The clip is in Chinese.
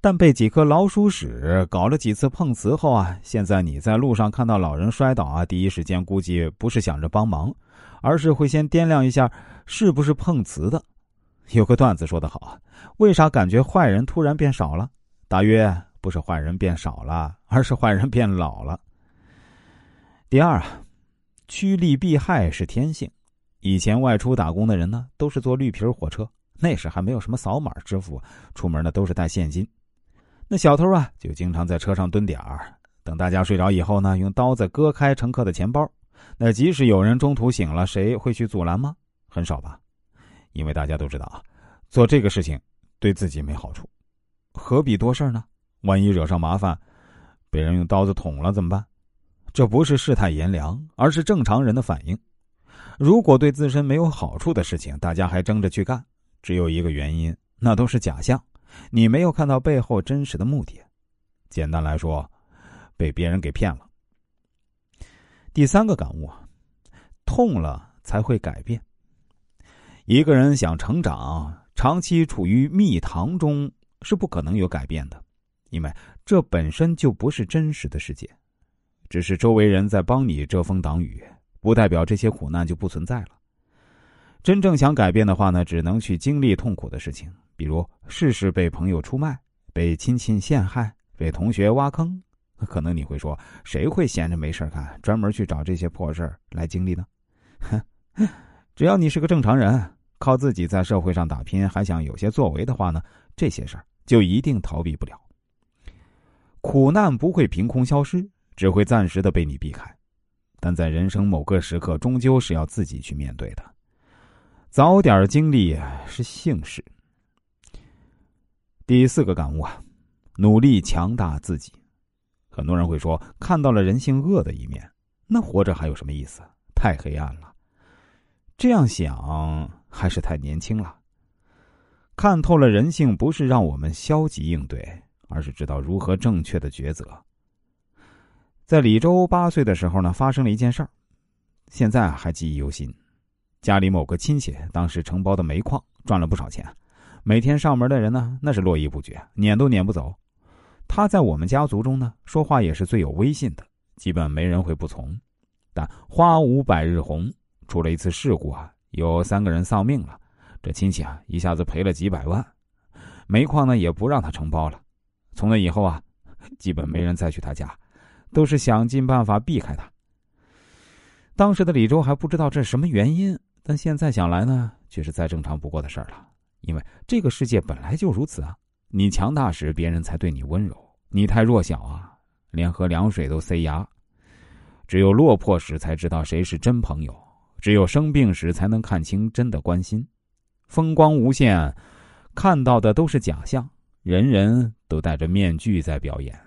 但被几颗老鼠屎搞了几次碰瓷后啊，现在你在路上看到老人摔倒啊，第一时间估计不是想着帮忙，而是会先掂量一下是不是碰瓷的。有个段子说得好啊为啥感觉坏人突然变少了？大约不是坏人变少了，而是坏人变老了。第二啊，趋利避害是天性。以前外出打工的人呢，都是坐绿皮火车，那时还没有什么扫码支付，出门呢都是带现金。那小偷啊，就经常在车上蹲点儿，等大家睡着以后呢，用刀子割开乘客的钱包。那即使有人中途醒了，谁会去阻拦吗？很少吧，因为大家都知道啊，做这个事情对自己没好处，何必多事呢？万一惹上麻烦，被人用刀子捅了怎么办？这不是世态炎凉，而是正常人的反应。如果对自身没有好处的事情，大家还争着去干，只有一个原因，那都是假象。你没有看到背后真实的目的，简单来说，被别人给骗了。第三个感悟啊，痛了才会改变。一个人想成长，长期处于蜜糖中是不可能有改变的，因为这本身就不是真实的世界，只是周围人在帮你遮风挡雨，不代表这些苦难就不存在了。真正想改变的话呢，只能去经历痛苦的事情。比如事事被朋友出卖、被亲戚陷害、被同学挖坑，可能你会说，谁会闲着没事干，专门去找这些破事来经历呢？哼，只要你是个正常人，靠自己在社会上打拼，还想有些作为的话呢，这些事儿就一定逃避不了。苦难不会凭空消失，只会暂时的被你避开，但在人生某个时刻，终究是要自己去面对的。早点经历是幸事。第四个感悟啊，努力强大自己。很多人会说，看到了人性恶的一面，那活着还有什么意思？太黑暗了。这样想还是太年轻了。看透了人性，不是让我们消极应对，而是知道如何正确的抉择。在李周八岁的时候呢，发生了一件事儿，现在还记忆犹新。家里某个亲戚当时承包的煤矿赚了不少钱。每天上门的人呢，那是络绎不绝，撵都撵不走。他在我们家族中呢，说话也是最有威信的，基本没人会不从。但花无百日红，出了一次事故啊，有三个人丧命了，这亲戚啊一下子赔了几百万，煤矿呢也不让他承包了。从那以后啊，基本没人再去他家，都是想尽办法避开他。当时的李周还不知道这是什么原因，但现在想来呢，却是再正常不过的事儿了。因为这个世界本来就如此啊！你强大时，别人才对你温柔；你太弱小啊，连喝凉水都塞牙。只有落魄时，才知道谁是真朋友；只有生病时，才能看清真的关心。风光无限，看到的都是假象，人人都戴着面具在表演。